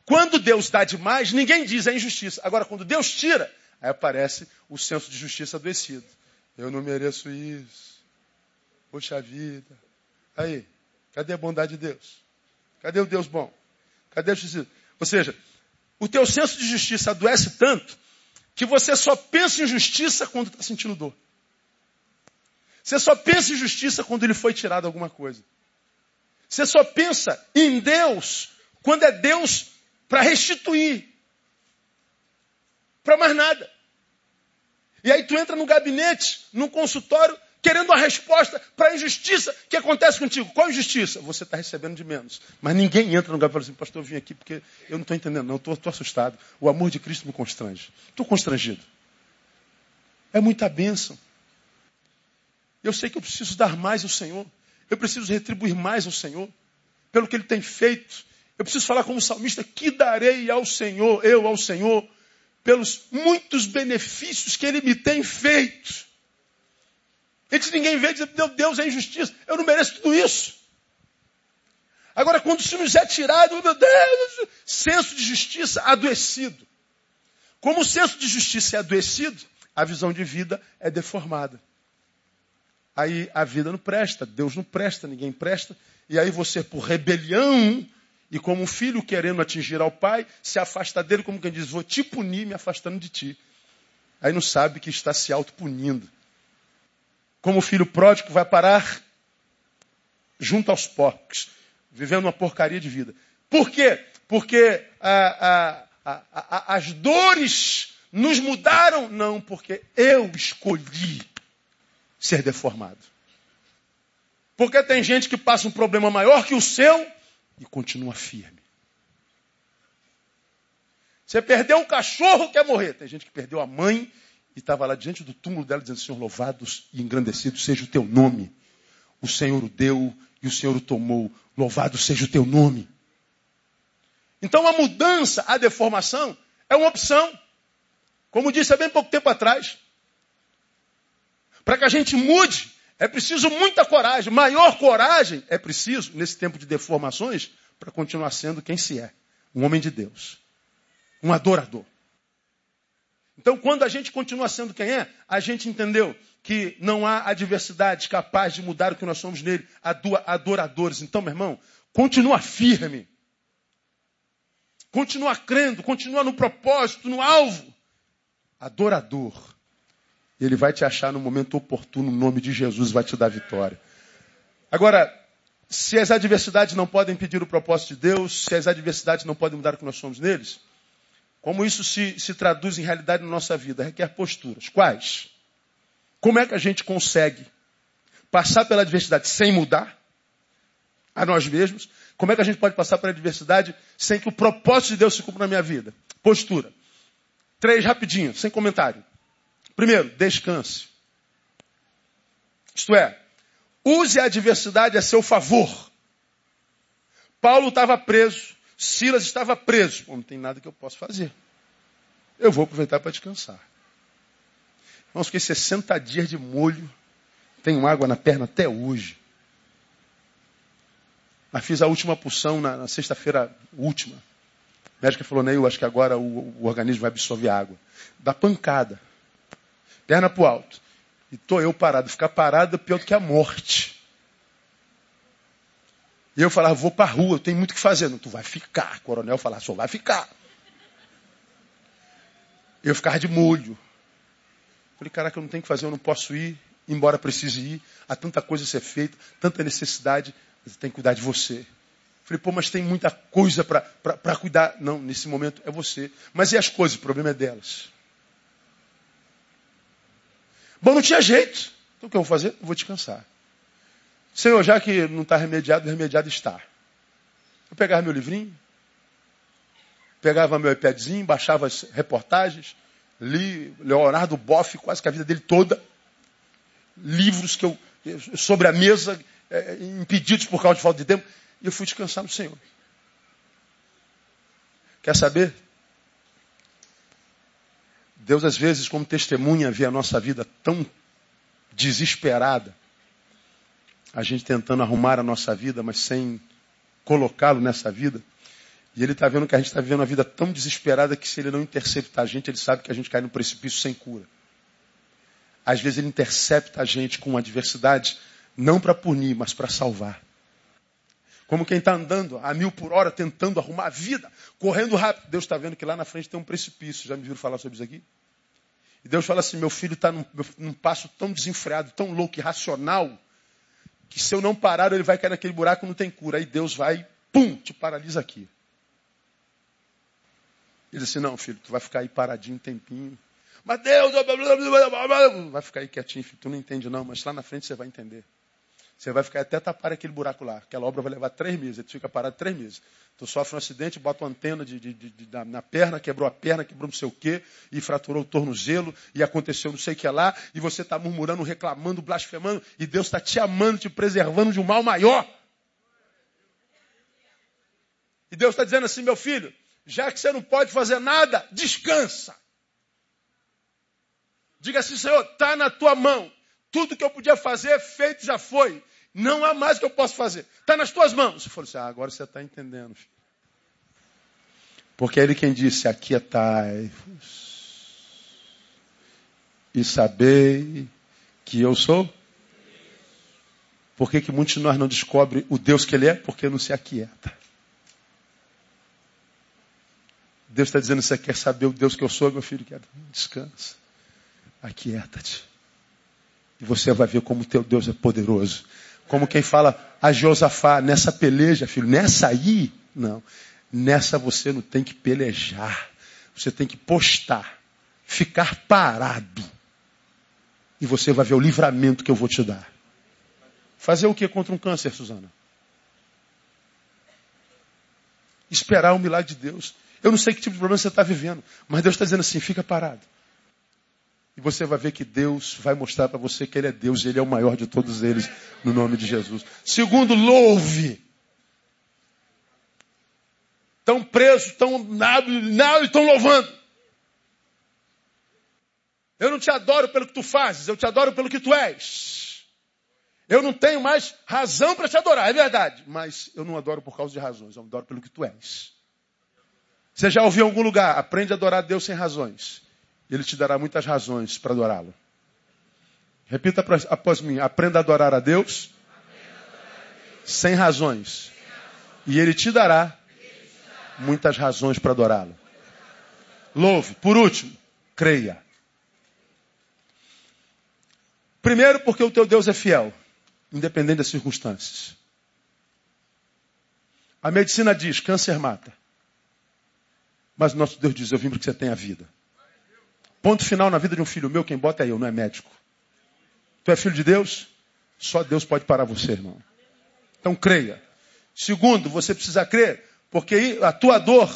Quando Deus dá demais, ninguém diz é injustiça. Agora, quando Deus tira, aí aparece o senso de justiça adoecido. Eu não mereço isso. Poxa vida. Aí, Cadê a bondade de Deus? Cadê o Deus bom? Cadê a justiça? Ou seja, o teu senso de justiça adoece tanto que você só pensa em justiça quando está sentindo dor. Você só pensa em justiça quando lhe foi tirado alguma coisa. Você só pensa em Deus quando é Deus para restituir. Para mais nada. E aí tu entra no gabinete, num consultório, querendo a resposta para a injustiça que acontece contigo. Qual injustiça? Você está recebendo de menos. Mas ninguém entra no lugar e fala assim, pastor, eu vim aqui porque eu não estou entendendo, não, estou assustado. O amor de Cristo me constrange. Estou constrangido. É muita bênção. Eu sei que eu preciso dar mais ao Senhor. Eu preciso retribuir mais ao Senhor. Pelo que Ele tem feito. Eu preciso falar como salmista, que darei ao Senhor, eu ao Senhor, pelos muitos benefícios que Ele me tem feito. Antes ninguém vê diz, meu Deus, é injustiça. Eu não mereço tudo isso. Agora, quando isso nos é tirado, meu Deus, senso de justiça adoecido. Como o senso de justiça é adoecido, a visão de vida é deformada. Aí a vida não presta, Deus não presta, ninguém presta. E aí você, por rebelião, e como um filho querendo atingir ao pai, se afasta dele, como quem diz, vou te punir me afastando de ti. Aí não sabe que está se autopunindo como o filho pródigo vai parar junto aos porcos, vivendo uma porcaria de vida. Por quê? Porque a, a, a, as dores nos mudaram? Não, porque eu escolhi ser deformado. Porque tem gente que passa um problema maior que o seu e continua firme. Você perdeu um cachorro, quer morrer. Tem gente que perdeu a mãe e estava lá diante do túmulo dela dizendo: Senhor, louvado e engrandecido seja o teu nome. O Senhor o deu e o Senhor o tomou. Louvado seja o teu nome. Então a mudança, a deformação, é uma opção. Como disse há bem pouco tempo atrás. Para que a gente mude, é preciso muita coragem. Maior coragem é preciso, nesse tempo de deformações, para continuar sendo quem se é. Um homem de Deus. Um adorador. Então, quando a gente continua sendo quem é, a gente entendeu que não há adversidade capaz de mudar o que nós somos nele, adoradores. Então, meu irmão, continua firme. Continua crendo, continua no propósito, no alvo. Adorador. Ele vai te achar no momento oportuno, no nome de Jesus, vai te dar vitória. Agora, se as adversidades não podem impedir o propósito de Deus, se as adversidades não podem mudar o que nós somos neles, como isso se, se traduz em realidade na nossa vida? Requer posturas. Quais? Como é que a gente consegue passar pela adversidade sem mudar a nós mesmos? Como é que a gente pode passar pela adversidade sem que o propósito de Deus se cumpra na minha vida? Postura. Três rapidinho, sem comentário. Primeiro, descanse. Isto é, use a adversidade a seu favor. Paulo estava preso, Silas estava preso. Pô, não tem nada que eu possa fazer. Eu vou aproveitar para descansar. Irmãos, fiquei 60 dias de molho. Tenho água na perna até hoje. Mas fiz a última pulsão na, na sexta-feira última. A médica falou, Neil, acho que agora o, o, organismo vai absorver água. Dá pancada. Perna para o alto. E tô eu parado. Ficar parado é pior do que a morte. E eu falava, vou para a rua, eu tenho muito o que fazer. Não, tu vai ficar. O coronel falava, só vai ficar. Eu ficava de molho. Falei, caraca, eu não tenho que fazer, eu não posso ir, embora precise ir. Há tanta coisa a ser feita, tanta necessidade, você tem que cuidar de você. Falei, pô, mas tem muita coisa para cuidar. Não, nesse momento é você. Mas e as coisas? O problema é delas. Bom, não tinha jeito. Então o que eu vou fazer? Eu vou descansar. Senhor, já que não está remediado, remediado está. Eu pegava meu livrinho, pegava meu iPadzinho, baixava as reportagens, li Leonardo Boff, quase que a vida dele toda, livros que eu sobre a mesa, é, impedidos por causa de falta de tempo, e eu fui descansar no Senhor. Quer saber? Deus, às vezes, como testemunha, vê a nossa vida tão desesperada, a gente tentando arrumar a nossa vida, mas sem colocá-lo nessa vida. E ele está vendo que a gente está vivendo uma vida tão desesperada que se ele não interceptar a gente, ele sabe que a gente cai no precipício sem cura. Às vezes ele intercepta a gente com adversidade, não para punir, mas para salvar. Como quem está andando a mil por hora, tentando arrumar a vida, correndo rápido. Deus está vendo que lá na frente tem um precipício. Já me viram falar sobre isso aqui? E Deus fala assim: meu filho está num, num passo tão desenfreado, tão louco, irracional, que se eu não parar, ele vai cair naquele buraco, não tem cura. Aí Deus vai, pum, te paralisa aqui. Ele disse, não, filho, tu vai ficar aí paradinho um tempinho. Mas Deus, vai ficar aí quietinho, filho, tu não entende não, mas lá na frente você vai entender. Você vai ficar até tapar aquele buraco lá. Aquela obra vai levar três meses. Tu fica parado três meses. Tu sofre um acidente, bota uma antena de, de, de, de, na perna, quebrou a perna, quebrou não sei o quê, e fraturou o tornozelo, e aconteceu não sei o que lá, e você está murmurando, reclamando, blasfemando, e Deus está te amando, te preservando de um mal maior. E Deus está dizendo assim, meu filho, já que você não pode fazer nada, descansa. Diga assim, Senhor, está na tua mão. Tudo que eu podia fazer, feito já foi. Não há mais que eu possa fazer. Está nas tuas mãos. Você falou assim, ah, agora você está entendendo. Filho. Porque é ele quem disse, aquietai-vos. E sabei que eu sou. Por que, que muitos de nós não descobrem o Deus que ele é? Porque não se aquieta. Deus está dizendo, você quer saber o Deus que eu sou, meu filho? Descansa. Aquieta-te. E você vai ver como teu Deus é poderoso. Como quem fala a Josafá, nessa peleja, filho, nessa aí, não. Nessa você não tem que pelejar. Você tem que postar. ficar parado. E você vai ver o livramento que eu vou te dar. Fazer o que contra um câncer, Suzana? Esperar o milagre de Deus. Eu não sei que tipo de problema você está vivendo, mas Deus está dizendo assim: fica parado. E você vai ver que Deus vai mostrar para você que Ele é Deus e Ele é o maior de todos eles, no nome de Jesus. Segundo, louve. Estão presos, estão nada, e estão louvando. Eu não te adoro pelo que tu fazes, eu te adoro pelo que tu és. Eu não tenho mais razão para te adorar, é verdade. Mas eu não adoro por causa de razões, eu adoro pelo que tu és. Você já ouviu em algum lugar? Aprende a adorar a Deus sem razões. Ele te dará muitas razões para adorá-lo. Repita após mim: aprenda a adorar a Deus, sem razões. E Ele te dará muitas razões para adorá-lo. Louve. Por último, creia. Primeiro, porque o teu Deus é fiel, independente das circunstâncias. A medicina diz: câncer mata. Mas nosso Deus diz: eu vim para que você tenha vida. Ponto final na vida de um filho meu, quem bota é eu, não é médico. Tu é filho de Deus? Só Deus pode parar você, irmão. Então creia. Segundo, você precisa crer, porque a tua dor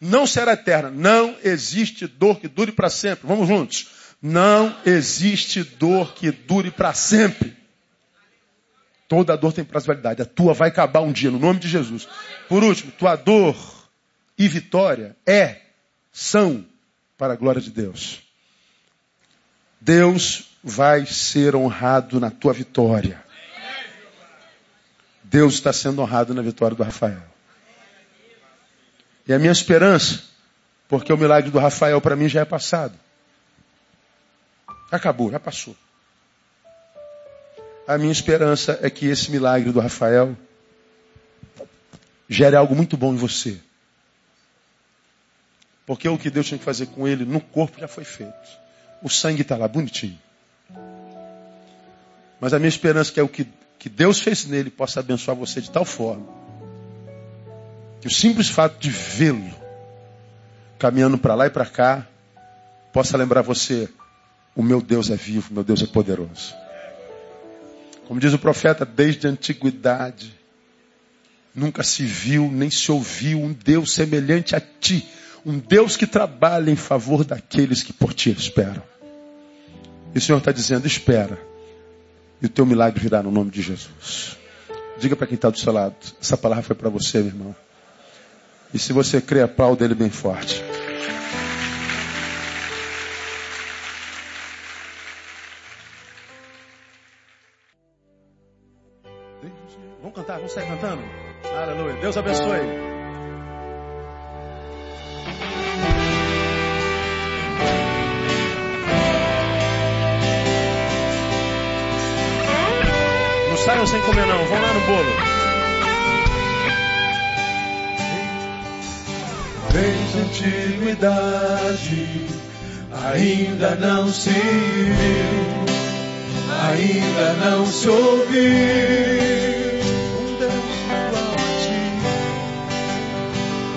não será eterna. Não existe dor que dure para sempre. Vamos juntos. Não existe dor que dure para sempre. Toda dor tem prazo-validade. A tua vai acabar um dia, no nome de Jesus. Por último, tua dor e vitória é, são, para a glória de Deus. Deus vai ser honrado na tua vitória. Deus está sendo honrado na vitória do Rafael. E a minha esperança, porque o milagre do Rafael para mim já é passado. Acabou, já passou. A minha esperança é que esse milagre do Rafael gere algo muito bom em você. Porque o que Deus tinha que fazer com ele no corpo já foi feito. O sangue está lá bonitinho. Mas a minha esperança é que é o que, que Deus fez nele possa abençoar você de tal forma que o simples fato de vê-lo caminhando para lá e para cá possa lembrar você o meu Deus é vivo, meu Deus é poderoso. Como diz o profeta, desde a antiguidade, nunca se viu nem se ouviu um Deus semelhante a ti, um Deus que trabalha em favor daqueles que por ti esperam. E o Senhor está dizendo: espera, e o teu milagre virá no nome de Jesus. Diga para quem está do seu lado: essa palavra foi para você, meu irmão. E se você crê, aplauda ele bem forte. Vamos cantar, vamos sair cantando? Aleluia. Deus abençoe. Saiam sem comer não, vão lá no bolo. Desde antiguidade ainda não se viu, ainda não se ouviu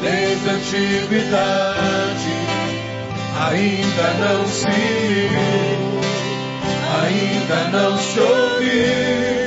desde a antiguidade ainda não se viu, ainda não se ouviu.